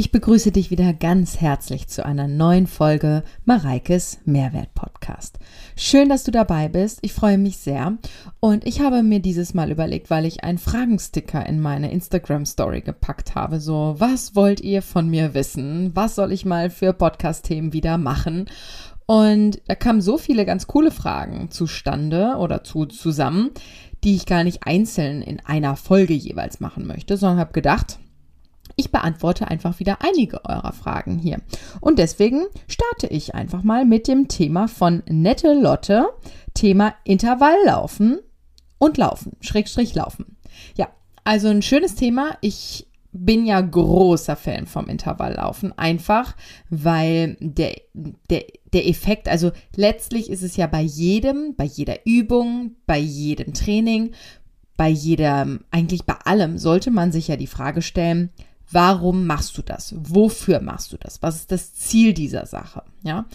Ich begrüße dich wieder ganz herzlich zu einer neuen Folge Mareikes Mehrwert Podcast. Schön, dass du dabei bist. Ich freue mich sehr. Und ich habe mir dieses Mal überlegt, weil ich einen Fragensticker in meine Instagram Story gepackt habe. So, was wollt ihr von mir wissen? Was soll ich mal für Podcast-Themen wieder machen? Und da kamen so viele ganz coole Fragen zustande oder zu, zusammen, die ich gar nicht einzeln in einer Folge jeweils machen möchte, sondern habe gedacht, ich beantworte einfach wieder einige eurer Fragen hier. Und deswegen starte ich einfach mal mit dem Thema von Nette Lotte, Thema Intervalllaufen und Laufen, Schrägstrich Laufen. Ja, also ein schönes Thema. Ich bin ja großer Fan vom Intervalllaufen, einfach weil der, der, der Effekt, also letztlich ist es ja bei jedem, bei jeder Übung, bei jedem Training, bei jedem, eigentlich bei allem sollte man sich ja die Frage stellen, Warum machst du das? Wofür machst du das? Was ist das Ziel dieser Sache? Ja.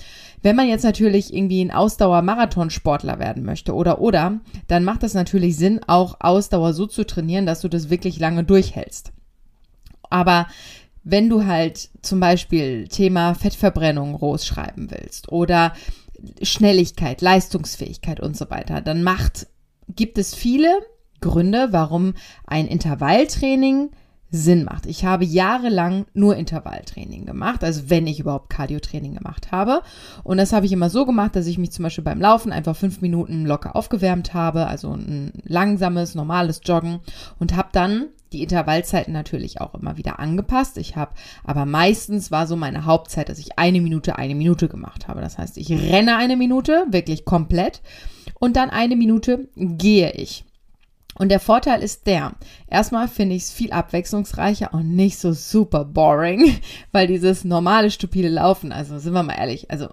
Wenn man jetzt natürlich irgendwie ein Ausdauer-Marathonsportler werden möchte oder oder, dann macht das natürlich Sinn, auch Ausdauer so zu trainieren, dass du das wirklich lange durchhältst. Aber wenn du halt zum Beispiel Thema Fettverbrennung groß willst oder Schnelligkeit, Leistungsfähigkeit und so weiter, dann macht, gibt es viele Gründe, warum ein Intervalltraining Sinn macht. Ich habe jahrelang nur Intervalltraining gemacht, also wenn ich überhaupt Cardio-Training gemacht habe. Und das habe ich immer so gemacht, dass ich mich zum Beispiel beim Laufen einfach fünf Minuten locker aufgewärmt habe, also ein langsames, normales Joggen und habe dann die Intervallzeiten natürlich auch immer wieder angepasst. Ich habe, aber meistens war so meine Hauptzeit, dass ich eine Minute, eine Minute gemacht habe. Das heißt, ich renne eine Minute, wirklich komplett, und dann eine Minute gehe ich. Und der Vorteil ist der, erstmal finde ich es viel abwechslungsreicher und nicht so super boring, weil dieses normale, stupide Laufen, also sind wir mal ehrlich, also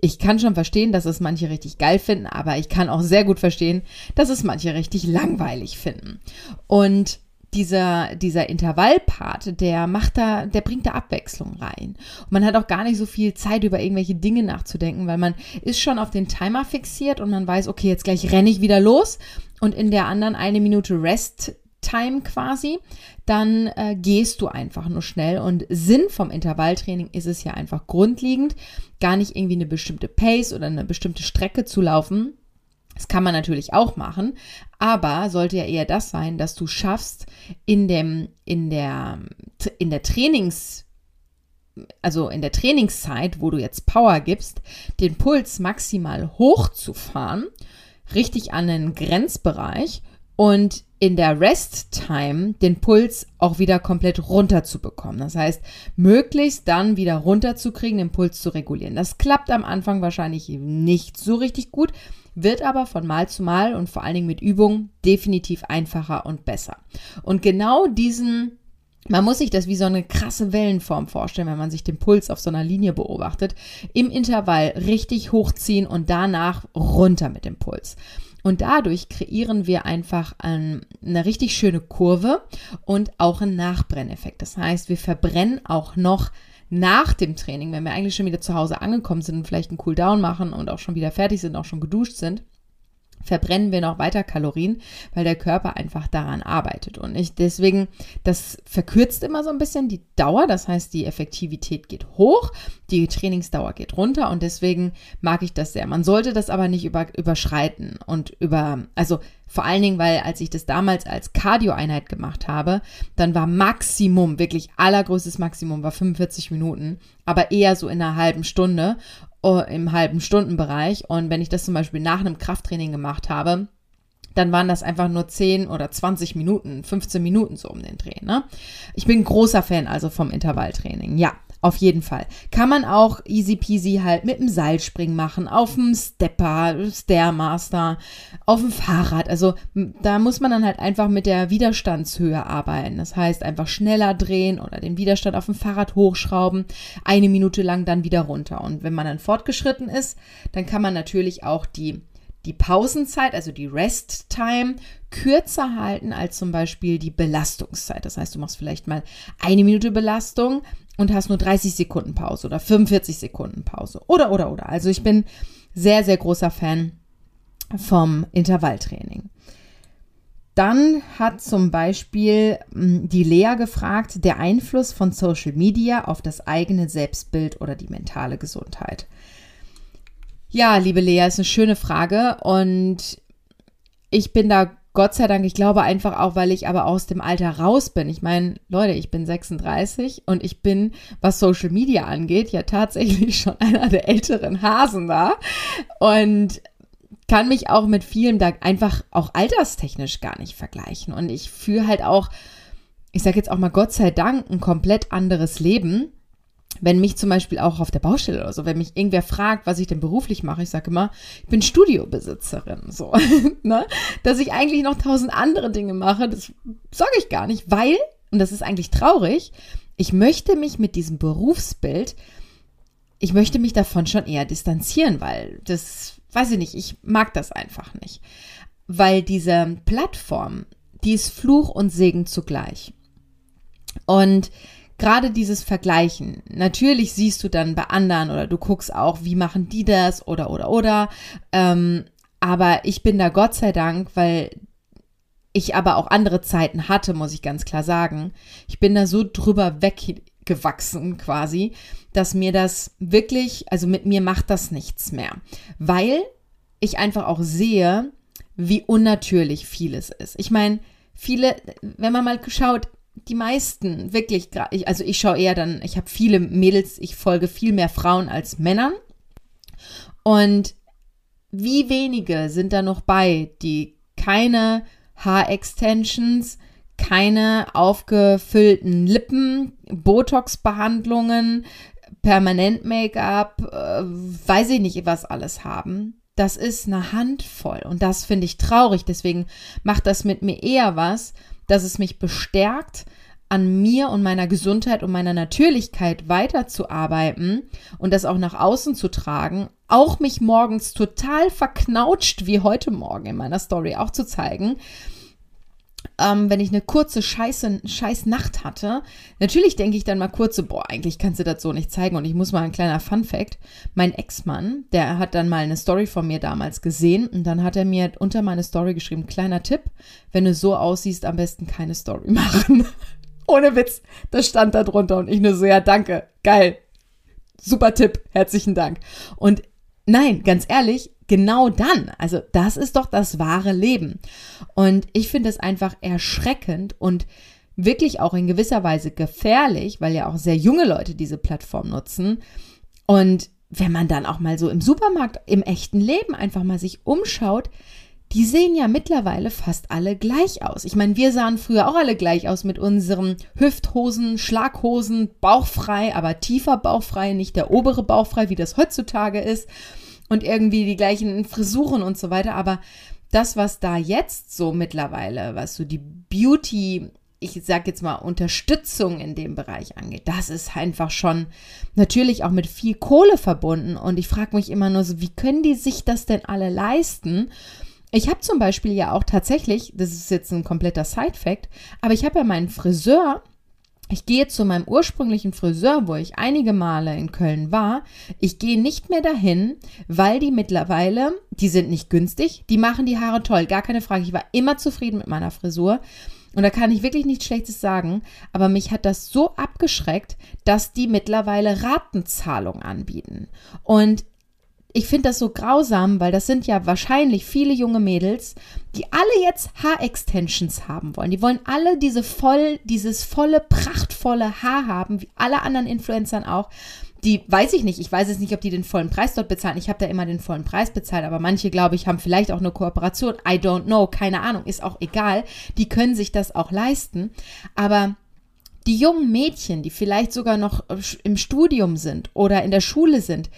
ich kann schon verstehen, dass es manche richtig geil finden, aber ich kann auch sehr gut verstehen, dass es manche richtig langweilig finden. Und dieser, dieser Intervallpart, der macht da, der bringt da Abwechslung rein. Und man hat auch gar nicht so viel Zeit, über irgendwelche Dinge nachzudenken, weil man ist schon auf den Timer fixiert und man weiß, okay, jetzt gleich renne ich wieder los und in der anderen eine Minute Rest Time quasi, dann äh, gehst du einfach nur schnell. Und Sinn vom Intervalltraining ist es ja einfach grundlegend, gar nicht irgendwie eine bestimmte Pace oder eine bestimmte Strecke zu laufen, das kann man natürlich auch machen, aber sollte ja eher das sein, dass du schaffst, in dem, in der, in der Trainings, also in der Trainingszeit, wo du jetzt Power gibst, den Puls maximal hochzufahren, richtig an den Grenzbereich und in der Rest-Time den Puls auch wieder komplett runter zu bekommen. Das heißt, möglichst dann wieder runterzukriegen, den Puls zu regulieren. Das klappt am Anfang wahrscheinlich nicht so richtig gut, wird aber von Mal zu Mal und vor allen Dingen mit Übung definitiv einfacher und besser. Und genau diesen man muss sich das wie so eine krasse Wellenform vorstellen, wenn man sich den Puls auf so einer Linie beobachtet. Im Intervall richtig hochziehen und danach runter mit dem Puls. Und dadurch kreieren wir einfach eine richtig schöne Kurve und auch einen Nachbrenneffekt. Das heißt, wir verbrennen auch noch nach dem Training, wenn wir eigentlich schon wieder zu Hause angekommen sind und vielleicht einen Cooldown machen und auch schon wieder fertig sind, auch schon geduscht sind, verbrennen wir noch weiter Kalorien, weil der Körper einfach daran arbeitet. Und ich deswegen, das verkürzt immer so ein bisschen die Dauer. Das heißt, die Effektivität geht hoch, die Trainingsdauer geht runter und deswegen mag ich das sehr. Man sollte das aber nicht über, überschreiten und über, also vor allen Dingen, weil als ich das damals als Cardio-Einheit gemacht habe, dann war Maximum, wirklich allergrößtes Maximum war 45 Minuten, aber eher so in einer halben Stunde. Oh, im halben Stundenbereich. Und wenn ich das zum Beispiel nach einem Krafttraining gemacht habe, dann waren das einfach nur 10 oder 20 Minuten, 15 Minuten so um den Dreh. Ne? Ich bin großer Fan also vom Intervalltraining. Ja, auf jeden Fall. Kann man auch easy peasy halt mit dem Seilspringen machen, auf dem Stepper, Stairmaster, auf dem Fahrrad. Also da muss man dann halt einfach mit der Widerstandshöhe arbeiten. Das heißt, einfach schneller drehen oder den Widerstand auf dem Fahrrad hochschrauben, eine Minute lang dann wieder runter. Und wenn man dann fortgeschritten ist, dann kann man natürlich auch die die Pausenzeit, also die Rest Time, kürzer halten als zum Beispiel die Belastungszeit. Das heißt, du machst vielleicht mal eine Minute Belastung, und hast nur 30 Sekunden Pause oder 45 Sekunden Pause oder, oder, oder. Also ich bin sehr, sehr großer Fan vom Intervalltraining. dann hat zum Beispiel hm, die Lea gefragt, der Einfluss von Social Media auf das eigene Selbstbild oder die mentale Gesundheit. Ja, liebe Lea, ist eine schöne Frage und ich bin da Gott sei Dank, ich glaube einfach auch, weil ich aber aus dem Alter raus bin. Ich meine, Leute, ich bin 36 und ich bin, was Social Media angeht, ja tatsächlich schon einer der älteren Hasen da und kann mich auch mit vielem da einfach auch alterstechnisch gar nicht vergleichen. Und ich fühle halt auch, ich sage jetzt auch mal Gott sei Dank, ein komplett anderes Leben wenn mich zum Beispiel auch auf der Baustelle oder so, wenn mich irgendwer fragt, was ich denn beruflich mache, ich sage immer, ich bin Studiobesitzerin, so, ne? Dass ich eigentlich noch tausend andere Dinge mache, das sage ich gar nicht, weil, und das ist eigentlich traurig, ich möchte mich mit diesem Berufsbild, ich möchte mich davon schon eher distanzieren, weil das, weiß ich nicht, ich mag das einfach nicht. Weil diese Plattform, die ist Fluch und Segen zugleich. Und gerade dieses Vergleichen. Natürlich siehst du dann bei anderen oder du guckst auch, wie machen die das oder oder oder. Ähm, aber ich bin da Gott sei Dank, weil ich aber auch andere Zeiten hatte, muss ich ganz klar sagen. Ich bin da so drüber weggewachsen quasi, dass mir das wirklich, also mit mir macht das nichts mehr. Weil ich einfach auch sehe, wie unnatürlich vieles ist. Ich meine, viele, wenn man mal schaut, die meisten, wirklich, also ich schaue eher dann, ich habe viele Mädels, ich folge viel mehr Frauen als Männern. Und wie wenige sind da noch bei, die keine Haarextensions, keine aufgefüllten Lippen, Botox-Behandlungen, Permanent-Make-up, äh, weiß ich nicht, was alles haben. Das ist eine Handvoll und das finde ich traurig. Deswegen macht das mit mir eher was, dass es mich bestärkt, an mir und meiner Gesundheit und meiner Natürlichkeit weiterzuarbeiten und das auch nach außen zu tragen, auch mich morgens total verknautscht wie heute Morgen in meiner Story auch zu zeigen, ähm, wenn ich eine kurze Scheiße, scheiß Nacht hatte. Natürlich denke ich dann mal kurz so, boah, eigentlich kannst du das so nicht zeigen. Und ich muss mal ein kleiner Fun Fact. Mein Ex-Mann, der hat dann mal eine Story von mir damals gesehen und dann hat er mir unter meine Story geschrieben, kleiner Tipp, wenn du so aussiehst, am besten keine Story machen. Ohne Witz, das stand da drunter und ich nur so, ja, danke, geil. Super Tipp, herzlichen Dank. Und nein, ganz ehrlich, genau dann. Also das ist doch das wahre Leben. Und ich finde es einfach erschreckend und wirklich auch in gewisser Weise gefährlich, weil ja auch sehr junge Leute diese Plattform nutzen. Und wenn man dann auch mal so im Supermarkt, im echten Leben einfach mal sich umschaut, die sehen ja mittlerweile fast alle gleich aus. Ich meine, wir sahen früher auch alle gleich aus mit unseren Hüfthosen, Schlaghosen, bauchfrei, aber tiefer bauchfrei, nicht der obere bauchfrei, wie das heutzutage ist und irgendwie die gleichen Frisuren und so weiter. Aber das, was da jetzt so mittlerweile, was so die Beauty, ich sag jetzt mal Unterstützung in dem Bereich angeht, das ist einfach schon natürlich auch mit viel Kohle verbunden. Und ich frage mich immer nur so, wie können die sich das denn alle leisten? Ich habe zum Beispiel ja auch tatsächlich, das ist jetzt ein kompletter Side-Fact, aber ich habe ja meinen Friseur ich gehe zu meinem ursprünglichen Friseur, wo ich einige Male in Köln war. Ich gehe nicht mehr dahin, weil die mittlerweile, die sind nicht günstig, die machen die Haare toll, gar keine Frage. Ich war immer zufrieden mit meiner Frisur. Und da kann ich wirklich nichts Schlechtes sagen, aber mich hat das so abgeschreckt, dass die mittlerweile Ratenzahlung anbieten. Und ich finde das so grausam, weil das sind ja wahrscheinlich viele junge Mädels, die alle jetzt Haarextensions haben wollen. Die wollen alle diese voll, dieses volle, prachtvolle Haar haben, wie alle anderen Influencern auch. Die weiß ich nicht. Ich weiß es nicht, ob die den vollen Preis dort bezahlen. Ich habe da immer den vollen Preis bezahlt, aber manche, glaube ich, haben vielleicht auch eine Kooperation. I don't know, keine Ahnung, ist auch egal. Die können sich das auch leisten. Aber die jungen Mädchen, die vielleicht sogar noch im Studium sind oder in der Schule sind,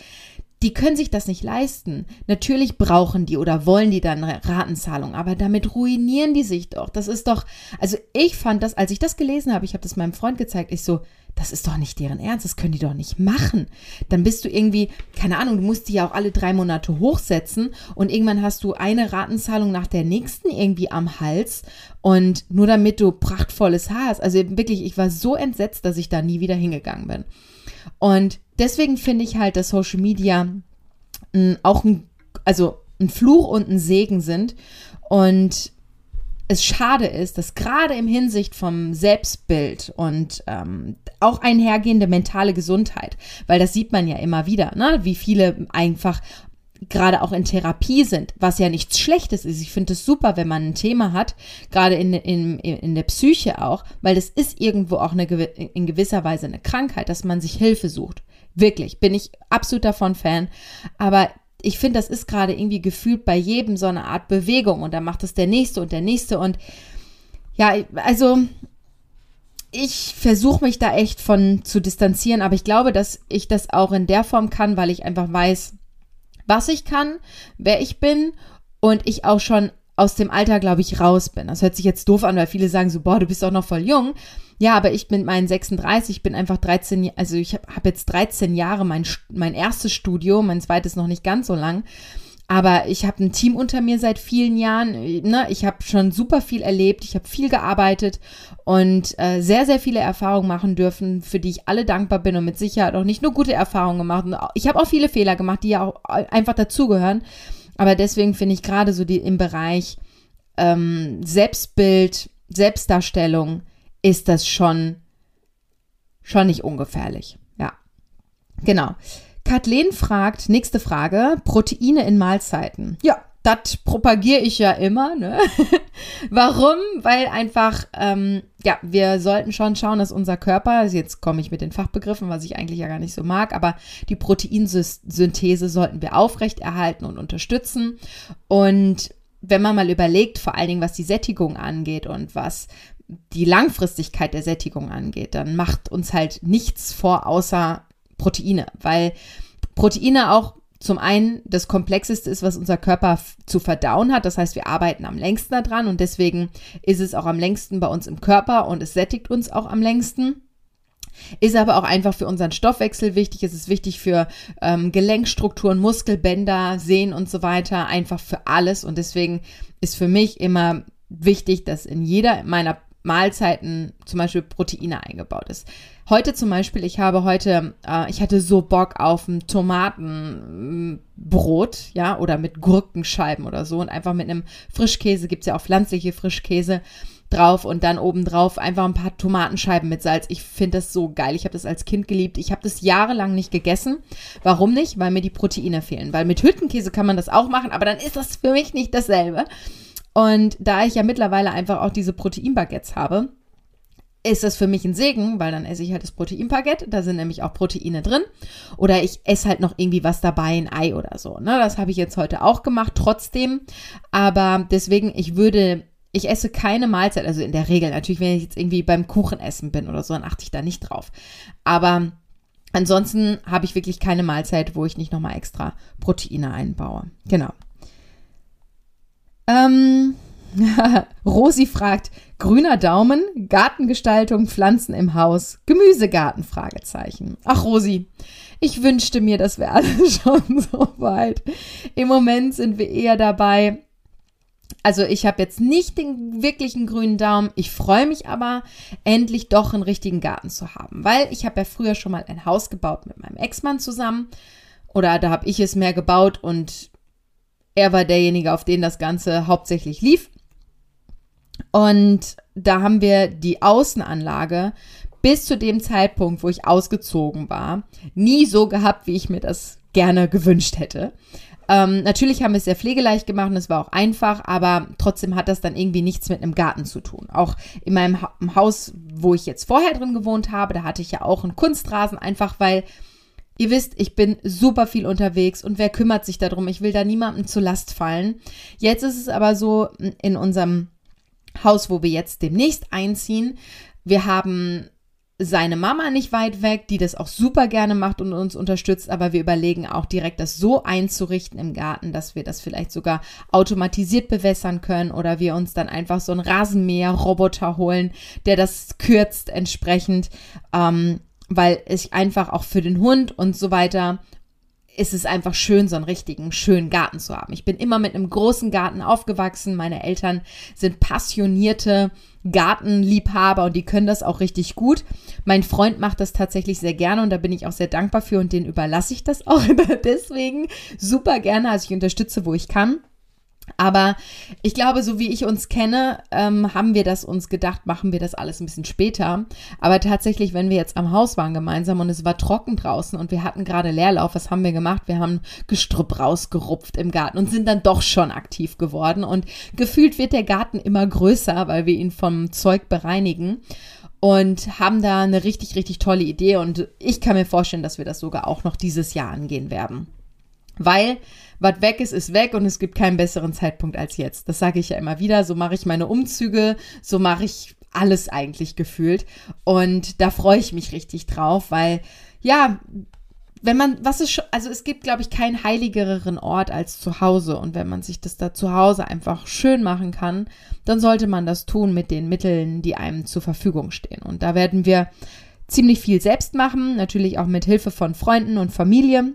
die können sich das nicht leisten. Natürlich brauchen die oder wollen die dann Ratenzahlung, aber damit ruinieren die sich doch. Das ist doch, also ich fand das, als ich das gelesen habe, ich habe das meinem Freund gezeigt, ich so, das ist doch nicht deren Ernst, das können die doch nicht machen. Dann bist du irgendwie, keine Ahnung, du musst die ja auch alle drei Monate hochsetzen und irgendwann hast du eine Ratenzahlung nach der nächsten irgendwie am Hals und nur damit du prachtvolles Haar hast. Also wirklich, ich war so entsetzt, dass ich da nie wieder hingegangen bin. Und deswegen finde ich halt, dass Social Media m, auch ein, also ein Fluch und ein Segen sind. Und es schade ist, dass gerade im Hinsicht vom Selbstbild und ähm, auch einhergehende mentale Gesundheit, weil das sieht man ja immer wieder, ne? wie viele einfach gerade auch in Therapie sind, was ja nichts Schlechtes ist. Ich finde es super, wenn man ein Thema hat, gerade in, in, in der Psyche auch, weil das ist irgendwo auch eine, in gewisser Weise eine Krankheit, dass man sich Hilfe sucht. Wirklich, bin ich absolut davon Fan. Aber ich finde, das ist gerade irgendwie gefühlt bei jedem so eine Art Bewegung und dann macht es der nächste und der nächste und ja, also ich versuche mich da echt von zu distanzieren, aber ich glaube, dass ich das auch in der Form kann, weil ich einfach weiß, was ich kann, wer ich bin und ich auch schon aus dem Alter, glaube ich, raus bin. Das hört sich jetzt doof an, weil viele sagen so, boah, du bist doch noch voll jung. Ja, aber ich bin meinen 36, bin einfach 13, also ich habe hab jetzt 13 Jahre mein, mein erstes Studio, mein zweites noch nicht ganz so lang. Aber ich habe ein Team unter mir seit vielen Jahren. Ne? Ich habe schon super viel erlebt. Ich habe viel gearbeitet und äh, sehr, sehr viele Erfahrungen machen dürfen, für die ich alle dankbar bin und mit Sicherheit auch nicht nur gute Erfahrungen gemacht. Ich habe auch viele Fehler gemacht, die ja auch einfach dazugehören. Aber deswegen finde ich gerade so die im Bereich ähm, Selbstbild, Selbstdarstellung ist das schon, schon nicht ungefährlich. Ja, genau. Kathleen fragt, nächste Frage, Proteine in Mahlzeiten. Ja, das propagiere ich ja immer. Ne? Warum? Weil einfach, ähm, ja, wir sollten schon schauen, dass unser Körper, also jetzt komme ich mit den Fachbegriffen, was ich eigentlich ja gar nicht so mag, aber die Proteinsynthese sollten wir aufrechterhalten und unterstützen. Und wenn man mal überlegt, vor allen Dingen was die Sättigung angeht und was die Langfristigkeit der Sättigung angeht, dann macht uns halt nichts vor außer Proteine, weil Proteine auch zum einen das Komplexeste ist, was unser Körper zu verdauen hat. Das heißt, wir arbeiten am längsten daran und deswegen ist es auch am längsten bei uns im Körper und es sättigt uns auch am längsten. Ist aber auch einfach für unseren Stoffwechsel wichtig. Es ist wichtig für ähm, Gelenkstrukturen, Muskelbänder, Sehnen und so weiter. Einfach für alles. Und deswegen ist für mich immer wichtig, dass in jeder meiner Mahlzeiten zum Beispiel Proteine eingebaut ist. Heute zum Beispiel, ich habe heute, äh, ich hatte so Bock auf ein Tomatenbrot, ja, oder mit Gurkenscheiben oder so und einfach mit einem Frischkäse, gibt es ja auch pflanzliche Frischkäse drauf und dann obendrauf einfach ein paar Tomatenscheiben mit Salz. Ich finde das so geil. Ich habe das als Kind geliebt. Ich habe das jahrelang nicht gegessen. Warum nicht? Weil mir die Proteine fehlen. Weil mit Hüttenkäse kann man das auch machen, aber dann ist das für mich nicht dasselbe. Und da ich ja mittlerweile einfach auch diese Proteinbaguettes habe, ist das für mich ein Segen, weil dann esse ich halt das Proteinpaket, da sind nämlich auch Proteine drin. Oder ich esse halt noch irgendwie was dabei, ein Ei oder so. Ne? Das habe ich jetzt heute auch gemacht, trotzdem. Aber deswegen, ich würde, ich esse keine Mahlzeit, also in der Regel natürlich, wenn ich jetzt irgendwie beim Kuchenessen bin oder so, dann achte ich da nicht drauf. Aber ansonsten habe ich wirklich keine Mahlzeit, wo ich nicht nochmal extra Proteine einbaue. Genau. Ähm, Rosi fragt, grüner Daumen, Gartengestaltung, Pflanzen im Haus, Gemüsegarten, Fragezeichen. Ach Rosi, ich wünschte mir, das wäre alles schon so weit. Im Moment sind wir eher dabei, also ich habe jetzt nicht den wirklichen grünen Daumen. Ich freue mich aber, endlich doch einen richtigen Garten zu haben, weil ich habe ja früher schon mal ein Haus gebaut mit meinem Ex-Mann zusammen. Oder da habe ich es mehr gebaut und er war derjenige, auf den das Ganze hauptsächlich lief. Und da haben wir die Außenanlage bis zu dem Zeitpunkt, wo ich ausgezogen war, nie so gehabt, wie ich mir das gerne gewünscht hätte. Ähm, natürlich haben wir es sehr pflegeleicht gemacht und es war auch einfach, aber trotzdem hat das dann irgendwie nichts mit einem Garten zu tun. Auch in meinem ha Haus, wo ich jetzt vorher drin gewohnt habe, da hatte ich ja auch einen Kunstrasen, einfach weil Ihr wisst, ich bin super viel unterwegs und wer kümmert sich darum? Ich will da niemandem zur Last fallen. Jetzt ist es aber so in unserem Haus, wo wir jetzt demnächst einziehen. Wir haben seine Mama nicht weit weg, die das auch super gerne macht und uns unterstützt, aber wir überlegen auch direkt das so einzurichten im Garten, dass wir das vielleicht sogar automatisiert bewässern können oder wir uns dann einfach so einen Rasenmäher-Roboter holen, der das kürzt entsprechend. Ähm, weil ich einfach auch für den Hund und so weiter ist es einfach schön, so einen richtigen, schönen Garten zu haben. Ich bin immer mit einem großen Garten aufgewachsen. Meine Eltern sind passionierte Gartenliebhaber und die können das auch richtig gut. Mein Freund macht das tatsächlich sehr gerne und da bin ich auch sehr dankbar für und den überlasse ich das auch deswegen super gerne. Also ich unterstütze, wo ich kann. Aber ich glaube, so wie ich uns kenne, ähm, haben wir das uns gedacht, machen wir das alles ein bisschen später. Aber tatsächlich, wenn wir jetzt am Haus waren gemeinsam und es war trocken draußen und wir hatten gerade Leerlauf, was haben wir gemacht? Wir haben Gestrüpp rausgerupft im Garten und sind dann doch schon aktiv geworden. Und gefühlt wird der Garten immer größer, weil wir ihn vom Zeug bereinigen und haben da eine richtig, richtig tolle Idee. Und ich kann mir vorstellen, dass wir das sogar auch noch dieses Jahr angehen werden. Weil was weg ist, ist weg und es gibt keinen besseren Zeitpunkt als jetzt. Das sage ich ja immer wieder. So mache ich meine Umzüge, so mache ich alles eigentlich gefühlt. Und da freue ich mich richtig drauf, weil ja, wenn man, was ist schon, also es gibt, glaube ich, keinen heiligeren Ort als zu Hause. Und wenn man sich das da zu Hause einfach schön machen kann, dann sollte man das tun mit den Mitteln, die einem zur Verfügung stehen. Und da werden wir ziemlich viel selbst machen, natürlich auch mit Hilfe von Freunden und Familie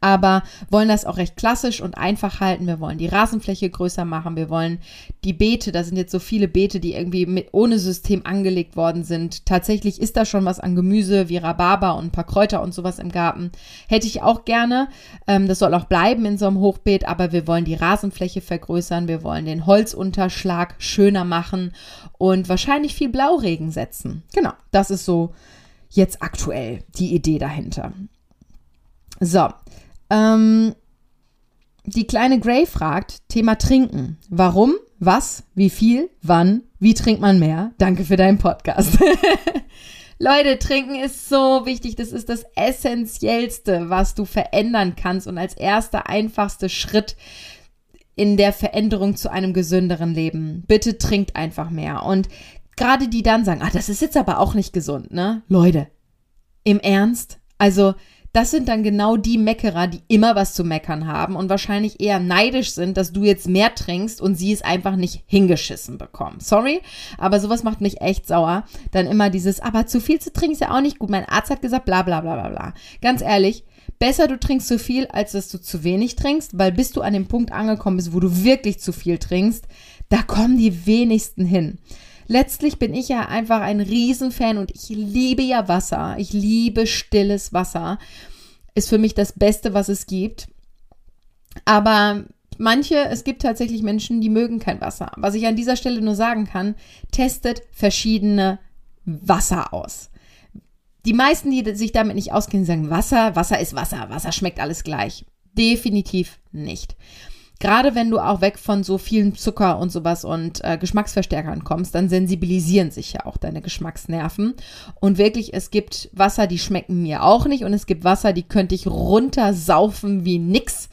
aber wollen das auch recht klassisch und einfach halten. Wir wollen die Rasenfläche größer machen. Wir wollen die Beete, da sind jetzt so viele Beete, die irgendwie mit, ohne System angelegt worden sind. Tatsächlich ist da schon was an Gemüse wie Rhabarber und ein paar Kräuter und sowas im Garten. Hätte ich auch gerne. Ähm, das soll auch bleiben in so einem Hochbeet, aber wir wollen die Rasenfläche vergrößern. Wir wollen den Holzunterschlag schöner machen und wahrscheinlich viel Blauregen setzen. Genau, das ist so jetzt aktuell die Idee dahinter. So, ähm, die kleine Gray fragt, Thema Trinken. Warum, was, wie viel, wann, wie trinkt man mehr? Danke für deinen Podcast. Leute, trinken ist so wichtig. Das ist das Essentiellste, was du verändern kannst und als erster, einfachster Schritt in der Veränderung zu einem gesünderen Leben. Bitte trinkt einfach mehr. Und gerade die dann sagen, ah, das ist jetzt aber auch nicht gesund, ne? Leute, im Ernst? Also, das sind dann genau die Meckerer, die immer was zu meckern haben und wahrscheinlich eher neidisch sind, dass du jetzt mehr trinkst und sie es einfach nicht hingeschissen bekommen. Sorry, aber sowas macht mich echt sauer. Dann immer dieses, aber zu viel zu trinken ist ja auch nicht gut. Mein Arzt hat gesagt, bla bla bla bla bla. Ganz ehrlich, besser du trinkst zu viel, als dass du zu wenig trinkst, weil bis du an dem Punkt angekommen bist, wo du wirklich zu viel trinkst, da kommen die wenigsten hin. Letztlich bin ich ja einfach ein Riesenfan und ich liebe ja Wasser. Ich liebe stilles Wasser. Ist für mich das Beste, was es gibt. Aber manche, es gibt tatsächlich Menschen, die mögen kein Wasser. Was ich an dieser Stelle nur sagen kann, testet verschiedene Wasser aus. Die meisten, die sich damit nicht auskennen, sagen Wasser, Wasser ist Wasser, Wasser schmeckt alles gleich. Definitiv nicht. Gerade wenn du auch weg von so vielen Zucker und sowas und äh, Geschmacksverstärkern kommst, dann sensibilisieren sich ja auch deine Geschmacksnerven. Und wirklich, es gibt Wasser, die schmecken mir auch nicht. Und es gibt Wasser, die könnte ich runtersaufen wie nix.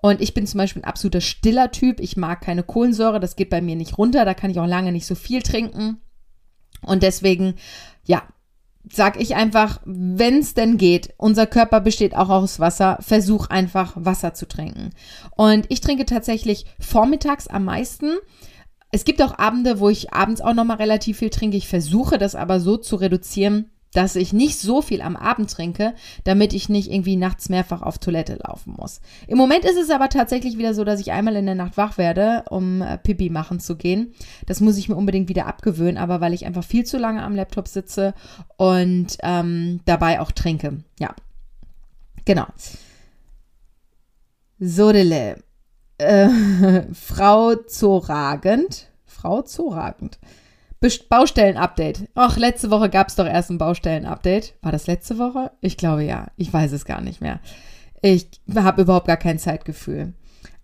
Und ich bin zum Beispiel ein absoluter stiller Typ. Ich mag keine Kohlensäure, das geht bei mir nicht runter. Da kann ich auch lange nicht so viel trinken. Und deswegen, ja, sag ich einfach, wenn es denn geht, unser Körper besteht auch aus Wasser, versuch einfach Wasser zu trinken. Und ich trinke tatsächlich vormittags am meisten. Es gibt auch Abende, wo ich abends auch noch mal relativ viel trinke. Ich versuche das aber so zu reduzieren, dass ich nicht so viel am Abend trinke, damit ich nicht irgendwie nachts mehrfach auf Toilette laufen muss. Im Moment ist es aber tatsächlich wieder so, dass ich einmal in der Nacht wach werde, um äh, Pipi machen zu gehen. Das muss ich mir unbedingt wieder abgewöhnen, aber weil ich einfach viel zu lange am Laptop sitze und ähm, dabei auch trinke. Ja, genau. Sodele. Äh, Frau Zoragend. Frau Zoragend. Baustellen-Update. Ach, letzte Woche gab es doch erst ein Baustellen-Update. War das letzte Woche? Ich glaube ja. Ich weiß es gar nicht mehr. Ich habe überhaupt gar kein Zeitgefühl.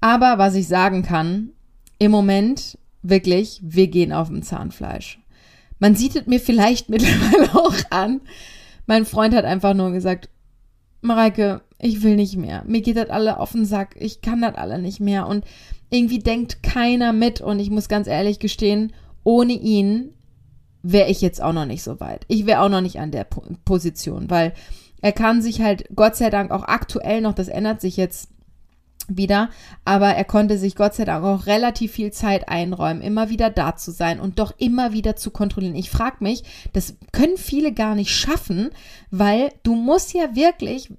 Aber was ich sagen kann, im Moment wirklich, wir gehen auf dem Zahnfleisch. Man sieht es mir vielleicht mittlerweile auch an. Mein Freund hat einfach nur gesagt, Mareike, ich will nicht mehr. Mir geht das alle auf den Sack. Ich kann das alle nicht mehr. Und irgendwie denkt keiner mit. Und ich muss ganz ehrlich gestehen, ohne ihn wäre ich jetzt auch noch nicht so weit. Ich wäre auch noch nicht an der Position, weil er kann sich halt, Gott sei Dank, auch aktuell noch, das ändert sich jetzt wieder, aber er konnte sich Gott sei Dank auch relativ viel Zeit einräumen, immer wieder da zu sein und doch immer wieder zu kontrollieren. Ich frage mich, das können viele gar nicht schaffen, weil du musst ja wirklich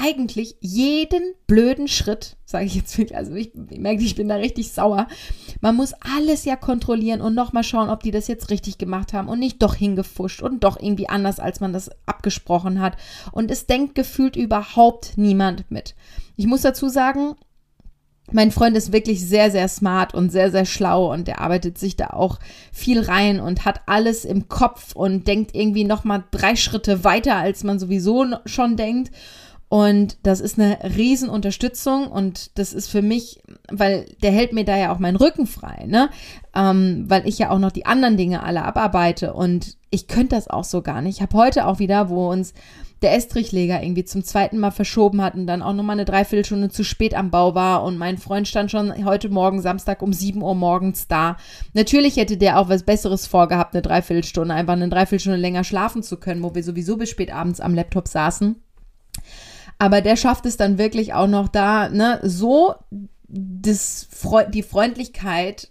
eigentlich jeden blöden Schritt, sage ich jetzt wirklich, also ich, ich merke, ich bin da richtig sauer. Man muss alles ja kontrollieren und nochmal schauen, ob die das jetzt richtig gemacht haben und nicht doch hingefuscht und doch irgendwie anders, als man das abgesprochen hat. Und es denkt gefühlt überhaupt niemand mit. Ich muss dazu sagen, mein Freund ist wirklich sehr, sehr smart und sehr, sehr schlau und der arbeitet sich da auch viel rein und hat alles im Kopf und denkt irgendwie nochmal drei Schritte weiter, als man sowieso schon denkt. Und das ist eine Riesenunterstützung und das ist für mich, weil der hält mir da ja auch meinen Rücken frei, ne? Ähm, weil ich ja auch noch die anderen Dinge alle abarbeite und ich könnte das auch so gar nicht. Ich habe heute auch wieder, wo uns der Estrichleger irgendwie zum zweiten Mal verschoben hat und dann auch nochmal eine Dreiviertelstunde zu spät am Bau war und mein Freund stand schon heute Morgen Samstag um 7 Uhr morgens da. Natürlich hätte der auch was Besseres vorgehabt, eine Dreiviertelstunde, einfach eine Dreiviertelstunde länger schlafen zu können, wo wir sowieso bis spät abends am Laptop saßen. Aber der schafft es dann wirklich auch noch da, ne, so das, die Freundlichkeit,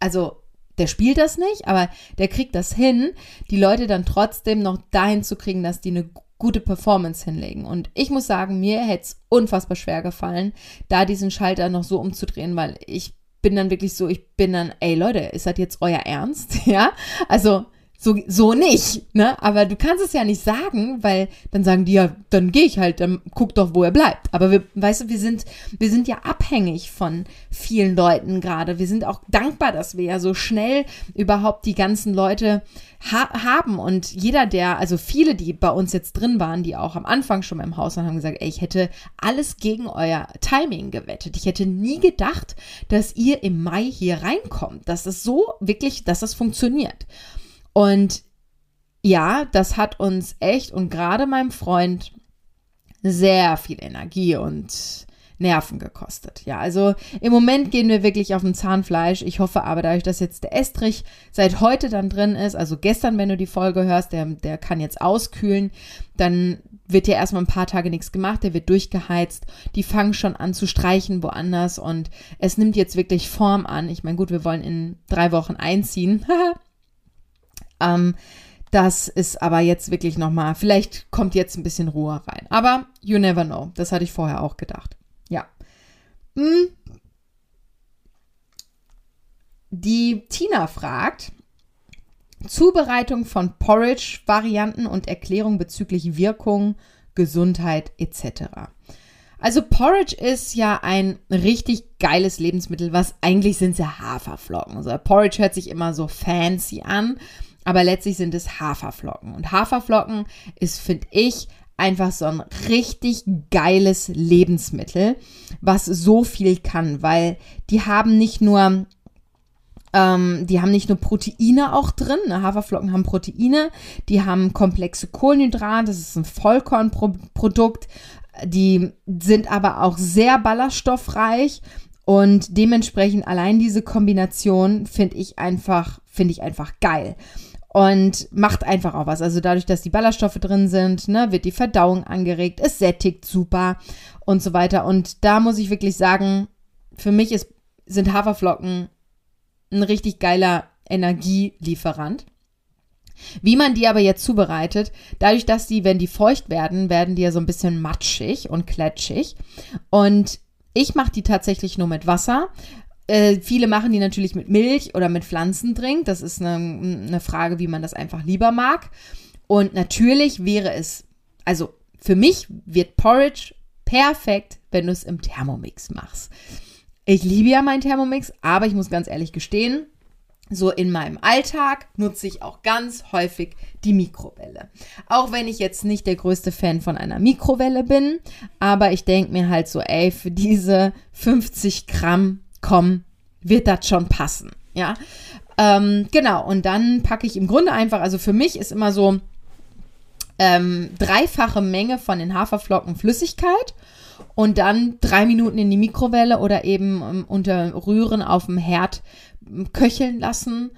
also der spielt das nicht, aber der kriegt das hin, die Leute dann trotzdem noch dahin zu kriegen, dass die eine gute Performance hinlegen. Und ich muss sagen, mir hätte es unfassbar schwer gefallen, da diesen Schalter noch so umzudrehen, weil ich bin dann wirklich so, ich bin dann, ey Leute, ist das jetzt euer Ernst? Ja, also so, so nicht, ne? Aber du kannst es ja nicht sagen, weil dann sagen die ja, dann gehe ich halt, dann guck doch, wo er bleibt. Aber wir, weißt du, wir sind, wir sind ja abhängig von vielen Leuten gerade. Wir sind auch dankbar, dass wir ja so schnell überhaupt die ganzen Leute ha haben. Und jeder, der, also viele, die bei uns jetzt drin waren, die auch am Anfang schon beim Haus waren, haben gesagt, ey, ich hätte alles gegen euer Timing gewettet. Ich hätte nie gedacht, dass ihr im Mai hier reinkommt. Dass es so wirklich, dass das funktioniert. Und ja, das hat uns echt und gerade meinem Freund sehr viel Energie und Nerven gekostet. Ja, also im Moment gehen wir wirklich auf dem Zahnfleisch. Ich hoffe aber, dadurch, dass jetzt der Estrich seit heute dann drin ist, also gestern, wenn du die Folge hörst, der, der kann jetzt auskühlen, dann wird ja erstmal ein paar Tage nichts gemacht, der wird durchgeheizt, die fangen schon an zu streichen woanders und es nimmt jetzt wirklich Form an. Ich meine, gut, wir wollen in drei Wochen einziehen. Ähm, das ist aber jetzt wirklich nochmal, vielleicht kommt jetzt ein bisschen Ruhe rein. Aber you never know. Das hatte ich vorher auch gedacht. Ja. Hm. Die Tina fragt, Zubereitung von Porridge-Varianten und Erklärung bezüglich Wirkung, Gesundheit etc. Also Porridge ist ja ein richtig geiles Lebensmittel, was eigentlich sind ja Haferflocken. Also Porridge hört sich immer so fancy an, aber letztlich sind es Haferflocken. Und Haferflocken ist, finde ich, einfach so ein richtig geiles Lebensmittel, was so viel kann, weil die haben nicht nur ähm, die haben nicht nur Proteine auch drin, ne? Haferflocken haben Proteine, die haben komplexe Kohlenhydrate, das ist ein Vollkornprodukt, die sind aber auch sehr ballaststoffreich und dementsprechend allein diese Kombination finde ich einfach, finde ich einfach geil und macht einfach auch was. Also dadurch, dass die Ballaststoffe drin sind, ne, wird die Verdauung angeregt, es sättigt super und so weiter. Und da muss ich wirklich sagen, für mich ist, sind Haferflocken ein richtig geiler Energielieferant. Wie man die aber jetzt zubereitet, dadurch, dass die, wenn die feucht werden, werden die ja so ein bisschen matschig und kletschig. Und ich mache die tatsächlich nur mit Wasser. Äh, viele machen die natürlich mit Milch oder mit Pflanzendrink. Das ist eine, eine Frage, wie man das einfach lieber mag. Und natürlich wäre es, also für mich wird Porridge perfekt, wenn du es im Thermomix machst. Ich liebe ja meinen Thermomix, aber ich muss ganz ehrlich gestehen, so in meinem Alltag nutze ich auch ganz häufig die Mikrowelle. Auch wenn ich jetzt nicht der größte Fan von einer Mikrowelle bin, aber ich denke mir halt so, ey, für diese 50 Gramm komm, wird das schon passen. Ja, ähm, genau. Und dann packe ich im Grunde einfach, also für mich ist immer so ähm, dreifache Menge von den Haferflocken Flüssigkeit und dann drei Minuten in die Mikrowelle oder eben ähm, unter Rühren auf dem Herd ähm, köcheln lassen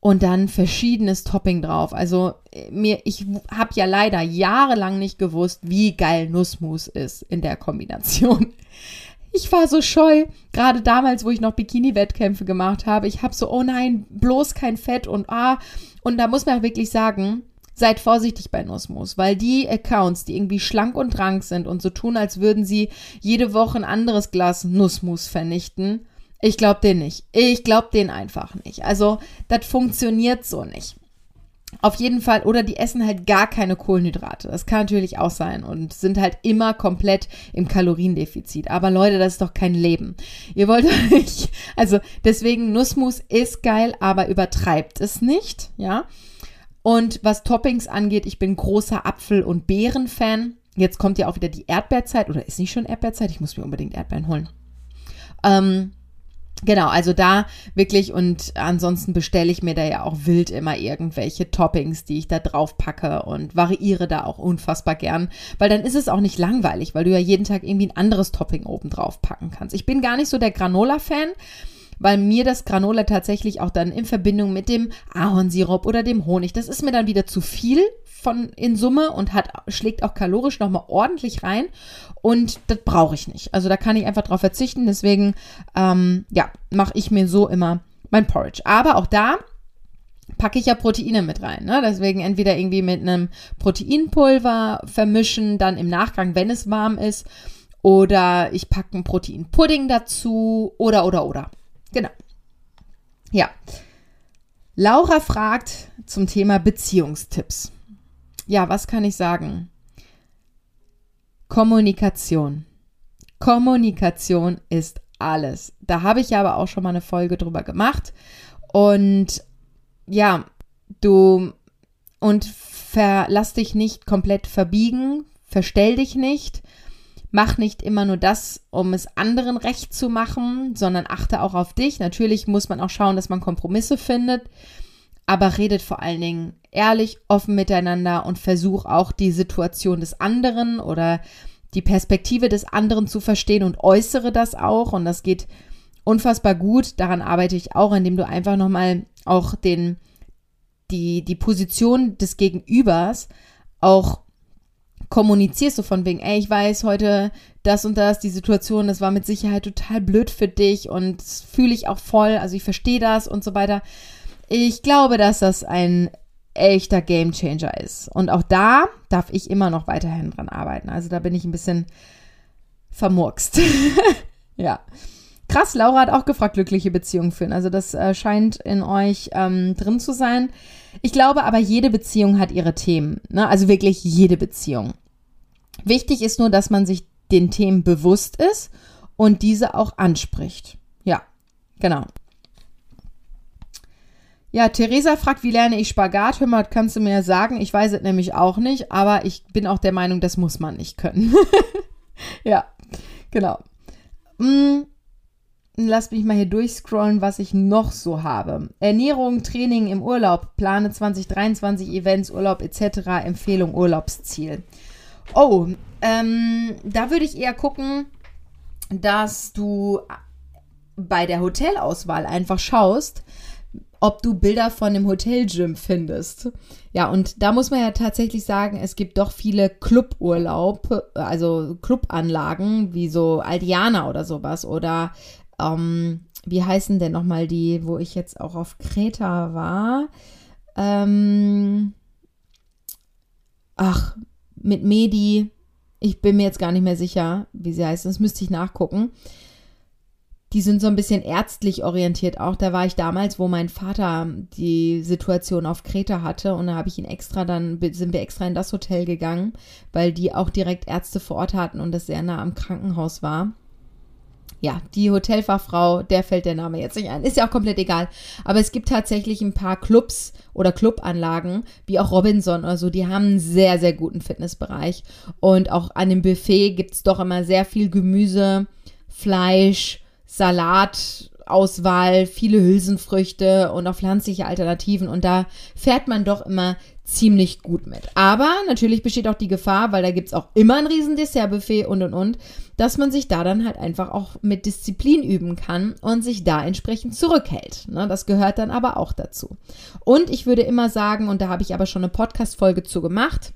und dann verschiedenes Topping drauf. Also äh, mir, ich habe ja leider jahrelang nicht gewusst, wie geil Nussmus ist in der Kombination. Ich war so scheu, gerade damals, wo ich noch Bikini-Wettkämpfe gemacht habe. Ich habe so, oh nein, bloß kein Fett und ah. Und da muss man auch wirklich sagen, seid vorsichtig bei Nussmus, weil die Accounts, die irgendwie schlank und rank sind und so tun, als würden sie jede Woche ein anderes Glas Nussmus vernichten, ich glaube den nicht. Ich glaube den einfach nicht. Also, das funktioniert so nicht. Auf jeden Fall, oder die essen halt gar keine Kohlenhydrate. Das kann natürlich auch sein und sind halt immer komplett im Kaloriendefizit. Aber Leute, das ist doch kein Leben. Ihr wollt euch, also deswegen Nussmus ist geil, aber übertreibt es nicht, ja. Und was Toppings angeht, ich bin großer Apfel- und Beeren-Fan. Jetzt kommt ja auch wieder die Erdbeerzeit, oder ist nicht schon Erdbeerzeit? Ich muss mir unbedingt Erdbeeren holen. Ähm, Genau, also da wirklich und ansonsten bestelle ich mir da ja auch wild immer irgendwelche Toppings, die ich da drauf packe und variiere da auch unfassbar gern, weil dann ist es auch nicht langweilig, weil du ja jeden Tag irgendwie ein anderes Topping oben drauf packen kannst. Ich bin gar nicht so der Granola-Fan, weil mir das Granola tatsächlich auch dann in Verbindung mit dem Ahornsirup oder dem Honig, das ist mir dann wieder zu viel von in Summe und hat, schlägt auch kalorisch nochmal ordentlich rein. Und das brauche ich nicht. Also da kann ich einfach drauf verzichten. Deswegen, ähm, ja, mache ich mir so immer mein Porridge. Aber auch da packe ich ja Proteine mit rein. Ne? Deswegen entweder irgendwie mit einem Proteinpulver vermischen, dann im Nachgang, wenn es warm ist. Oder ich packe einen Proteinpudding dazu. Oder, oder, oder. Genau. Ja. Laura fragt zum Thema Beziehungstipps ja, was kann ich sagen? Kommunikation. Kommunikation ist alles. Da habe ich aber auch schon mal eine Folge drüber gemacht. Und ja, du und verlass dich nicht komplett verbiegen, verstell dich nicht, mach nicht immer nur das, um es anderen recht zu machen, sondern achte auch auf dich. Natürlich muss man auch schauen, dass man Kompromisse findet aber redet vor allen Dingen ehrlich, offen miteinander und versuch auch die Situation des anderen oder die Perspektive des anderen zu verstehen und äußere das auch. Und das geht unfassbar gut. Daran arbeite ich auch, indem du einfach nochmal auch den, die, die Position des Gegenübers auch kommunizierst, so von wegen, ey, ich weiß heute das und das, die Situation, das war mit Sicherheit total blöd für dich und fühle ich auch voll, also ich verstehe das und so weiter. Ich glaube, dass das ein echter Gamechanger ist. Und auch da darf ich immer noch weiterhin dran arbeiten. Also da bin ich ein bisschen vermurkst. ja. Krass, Laura hat auch gefragt, glückliche Beziehungen führen. Also das äh, scheint in euch ähm, drin zu sein. Ich glaube aber, jede Beziehung hat ihre Themen. Ne? Also wirklich jede Beziehung. Wichtig ist nur, dass man sich den Themen bewusst ist und diese auch anspricht. Ja, genau. Ja, Theresa fragt, wie lerne ich Spagat? Hör mal, kannst du mir sagen? Ich weiß es nämlich auch nicht, aber ich bin auch der Meinung, das muss man nicht können. ja, genau. Hm, lass mich mal hier durchscrollen, was ich noch so habe. Ernährung, Training im Urlaub, plane 2023 Events, Urlaub etc., Empfehlung, Urlaubsziel. Oh, ähm, da würde ich eher gucken, dass du bei der Hotelauswahl einfach schaust, ob du Bilder von dem Hotelgym findest. Ja, und da muss man ja tatsächlich sagen, es gibt doch viele Cluburlaub, also Clubanlagen, wie so Aldiana oder sowas. Oder ähm, wie heißen denn nochmal die, wo ich jetzt auch auf Kreta war? Ähm, ach, mit Medi. Ich bin mir jetzt gar nicht mehr sicher, wie sie heißt. Das müsste ich nachgucken die sind so ein bisschen ärztlich orientiert auch. Da war ich damals, wo mein Vater die Situation auf Kreta hatte und da habe ich ihn extra dann, sind wir extra in das Hotel gegangen, weil die auch direkt Ärzte vor Ort hatten und das sehr nah am Krankenhaus war. Ja, die Hotelfachfrau, der fällt der Name jetzt nicht ein. Ist ja auch komplett egal. Aber es gibt tatsächlich ein paar Clubs oder Clubanlagen, wie auch Robinson oder so, die haben einen sehr, sehr guten Fitnessbereich. Und auch an dem Buffet gibt es doch immer sehr viel Gemüse, Fleisch, Salatauswahl, viele Hülsenfrüchte und auch pflanzliche Alternativen. Und da fährt man doch immer ziemlich gut mit. Aber natürlich besteht auch die Gefahr, weil da gibt es auch immer ein riesen Dessertbuffet und und und, dass man sich da dann halt einfach auch mit Disziplin üben kann und sich da entsprechend zurückhält. Ne, das gehört dann aber auch dazu. Und ich würde immer sagen, und da habe ich aber schon eine Podcast-Folge zu gemacht,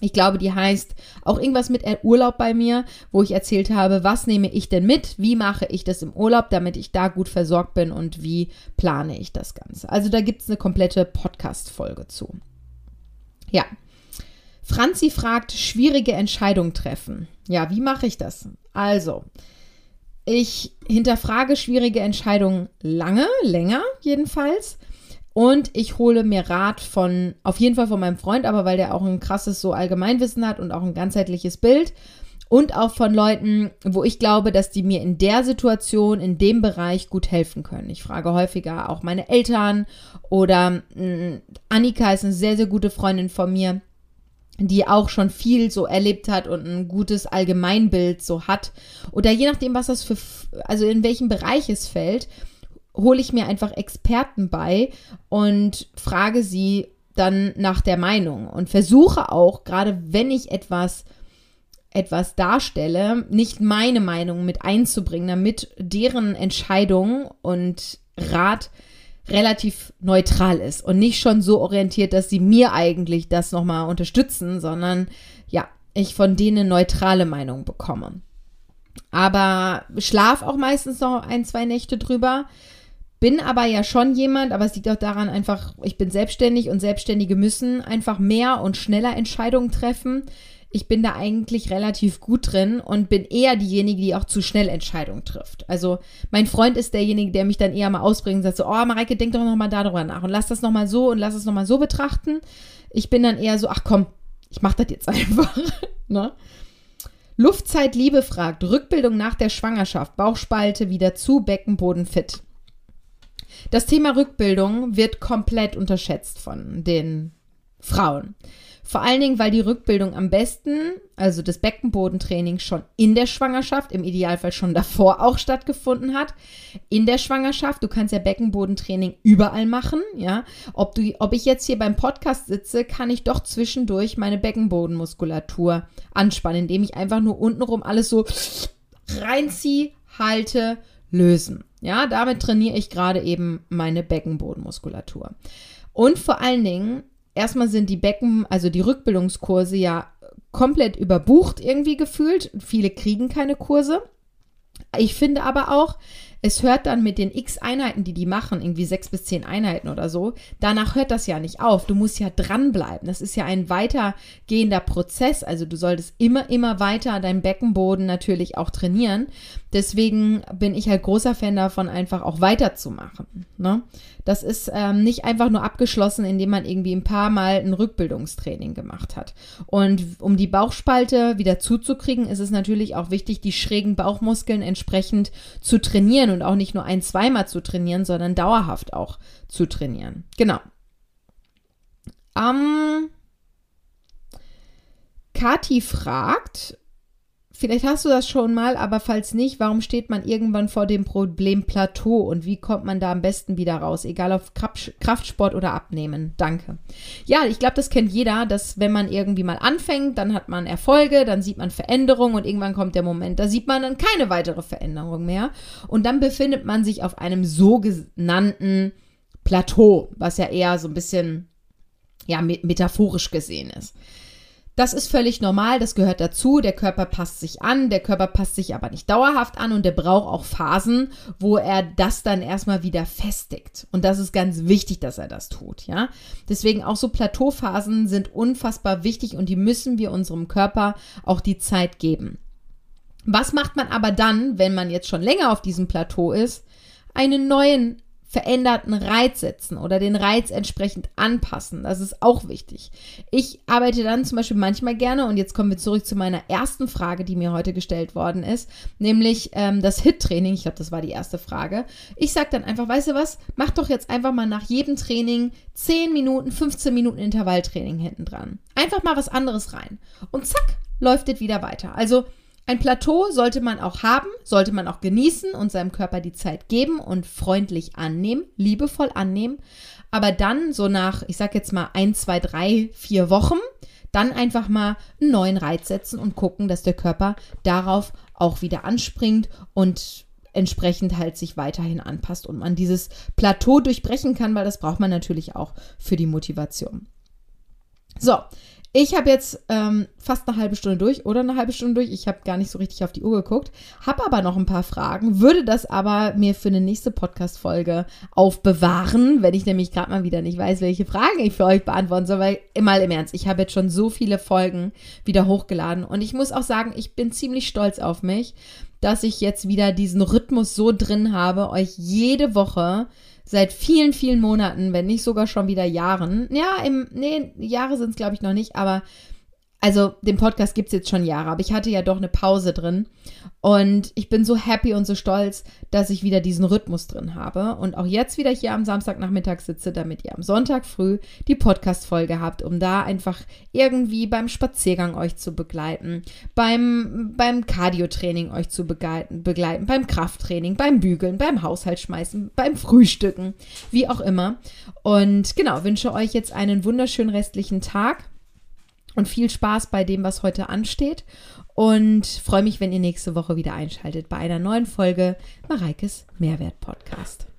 ich glaube, die heißt auch irgendwas mit Urlaub bei mir, wo ich erzählt habe, was nehme ich denn mit, wie mache ich das im Urlaub, damit ich da gut versorgt bin und wie plane ich das Ganze. Also da gibt es eine komplette Podcast-Folge zu. Ja. Franzi fragt, schwierige Entscheidungen treffen. Ja, wie mache ich das? Also, ich hinterfrage schwierige Entscheidungen lange, länger jedenfalls Und ich hole mir Rat von, auf jeden Fall von meinem Freund, aber weil der auch ein krasses so Allgemeinwissen hat und auch ein ganzheitliches Bild. Und auch von Leuten, wo ich glaube, dass die mir in der Situation, in dem Bereich gut helfen können. Ich frage häufiger auch meine Eltern oder mh, mm, Annika ist eine sehr, sehr gute Freundin von mir die auch schon viel so erlebt hat und ein gutes Allgemeinbild so hat. Oder je nachdem, was das für, also in welchem Bereich es fällt, hole ich mir einfach Experten bei und frage sie dann nach der Meinung und versuche auch, gerade wenn ich etwas etwas darstelle, nicht meine Meinung mit einzubringen, damit deren Entscheidung und Rat relativ neutral ist und nicht schon so orientiert, dass sie mir eigentlich das nochmal unterstützen, sondern ja, ich von denen neutrale Meinung bekomme. Aber schlaf auch meistens noch ein, zwei Nächte drüber. Bin aber ja schon jemand, aber es liegt auch daran einfach, ich bin selbstständig und Selbstständige müssen einfach mehr und schneller Entscheidungen treffen ich bin da eigentlich relativ gut drin und bin eher diejenige, die auch zu schnell Entscheidungen trifft. Also mein Freund ist derjenige, der mich dann eher mal ausbringt und sagt so, oh Mareike, denk doch nochmal darüber nach und lass das nochmal so und lass es nochmal so betrachten. Ich bin dann eher so, ach komm, ich mach das jetzt einfach. ne? Luftzeit Liebe fragt, Rückbildung nach der Schwangerschaft, Bauchspalte wieder zu, Beckenboden fit. Das Thema Rückbildung wird komplett unterschätzt von den Frauen. Vor allen Dingen, weil die Rückbildung am besten, also das Beckenbodentraining, schon in der Schwangerschaft, im Idealfall schon davor auch stattgefunden hat. In der Schwangerschaft, du kannst ja Beckenbodentraining überall machen, ja. Ob, du, ob ich jetzt hier beim Podcast sitze, kann ich doch zwischendurch meine Beckenbodenmuskulatur anspannen, indem ich einfach nur untenrum alles so reinziehe, halte, lösen. Ja, damit trainiere ich gerade eben meine Beckenbodenmuskulatur. Und vor allen Dingen erstmal sind die Becken, also die Rückbildungskurse ja komplett überbucht irgendwie gefühlt. Viele kriegen keine Kurse. Ich finde aber auch, es hört dann mit den x Einheiten, die die machen, irgendwie sechs bis zehn Einheiten oder so, danach hört das ja nicht auf. Du musst ja dranbleiben. Das ist ja ein weitergehender Prozess. Also du solltest immer, immer weiter deinen Beckenboden natürlich auch trainieren. Deswegen bin ich halt großer Fan davon, einfach auch weiterzumachen. Ne? Das ist ähm, nicht einfach nur abgeschlossen, indem man irgendwie ein paar Mal ein Rückbildungstraining gemacht hat. Und um die Bauchspalte wieder zuzukriegen, ist es natürlich auch wichtig, die schrägen Bauchmuskeln entsprechend zu trainieren und auch nicht nur ein, zweimal zu trainieren, sondern dauerhaft auch zu trainieren. Genau. Ähm, Kati fragt, Vielleicht hast du das schon mal, aber falls nicht, warum steht man irgendwann vor dem Problem Plateau und wie kommt man da am besten wieder raus? Egal auf Kraftsport oder Abnehmen. Danke. Ja, ich glaube, das kennt jeder, dass wenn man irgendwie mal anfängt, dann hat man Erfolge, dann sieht man Veränderungen und irgendwann kommt der Moment, da sieht man dann keine weitere Veränderung mehr. Und dann befindet man sich auf einem sogenannten Plateau, was ja eher so ein bisschen ja, metaphorisch gesehen ist. Das ist völlig normal, das gehört dazu. Der Körper passt sich an, der Körper passt sich aber nicht dauerhaft an und der braucht auch Phasen, wo er das dann erstmal wieder festigt. Und das ist ganz wichtig, dass er das tut, ja. Deswegen auch so Plateauphasen sind unfassbar wichtig und die müssen wir unserem Körper auch die Zeit geben. Was macht man aber dann, wenn man jetzt schon länger auf diesem Plateau ist? Einen neuen veränderten Reiz setzen oder den Reiz entsprechend anpassen. Das ist auch wichtig. Ich arbeite dann zum Beispiel manchmal gerne, und jetzt kommen wir zurück zu meiner ersten Frage, die mir heute gestellt worden ist, nämlich ähm, das HIT-Training. Ich glaube, das war die erste Frage. Ich sage dann einfach, weißt du was, mach doch jetzt einfach mal nach jedem Training 10 Minuten, 15 Minuten Intervalltraining hinten dran. Einfach mal was anderes rein. Und zack, läuft es wieder weiter. Also ein Plateau sollte man auch haben, sollte man auch genießen und seinem Körper die Zeit geben und freundlich annehmen, liebevoll annehmen. Aber dann so nach, ich sag jetzt mal ein, zwei, drei, vier Wochen, dann einfach mal einen neuen Reiz setzen und gucken, dass der Körper darauf auch wieder anspringt und entsprechend halt sich weiterhin anpasst und man dieses Plateau durchbrechen kann, weil das braucht man natürlich auch für die Motivation. So, ich habe jetzt ähm, fast eine halbe Stunde durch oder eine halbe Stunde durch. Ich habe gar nicht so richtig auf die Uhr geguckt, habe aber noch ein paar Fragen, würde das aber mir für eine nächste Podcast-Folge aufbewahren, wenn ich nämlich gerade mal wieder nicht weiß, welche Fragen ich für euch beantworten soll, weil mal im Ernst, ich habe jetzt schon so viele Folgen wieder hochgeladen. Und ich muss auch sagen, ich bin ziemlich stolz auf mich, dass ich jetzt wieder diesen Rhythmus so drin habe, euch jede Woche seit vielen, vielen Monaten, wenn nicht sogar schon wieder Jahren. Ja, im, nee, Jahre sind es, glaube ich, noch nicht, aber also den Podcast gibt es jetzt schon Jahre, aber ich hatte ja doch eine Pause drin. Und ich bin so happy und so stolz, dass ich wieder diesen Rhythmus drin habe. Und auch jetzt wieder hier am Samstagnachmittag sitze, damit ihr am Sonntag früh die Podcast-Folge habt, um da einfach irgendwie beim Spaziergang euch zu begleiten, beim, beim Cardio-Training euch zu begleiten, begleiten, beim Krafttraining, beim Bügeln, beim Haushaltsschmeißen, beim Frühstücken, wie auch immer. Und genau, wünsche euch jetzt einen wunderschönen restlichen Tag und viel Spaß bei dem, was heute ansteht. Und freue mich, wenn ihr nächste Woche wieder einschaltet bei einer neuen Folge Mareikes Mehrwert Podcast.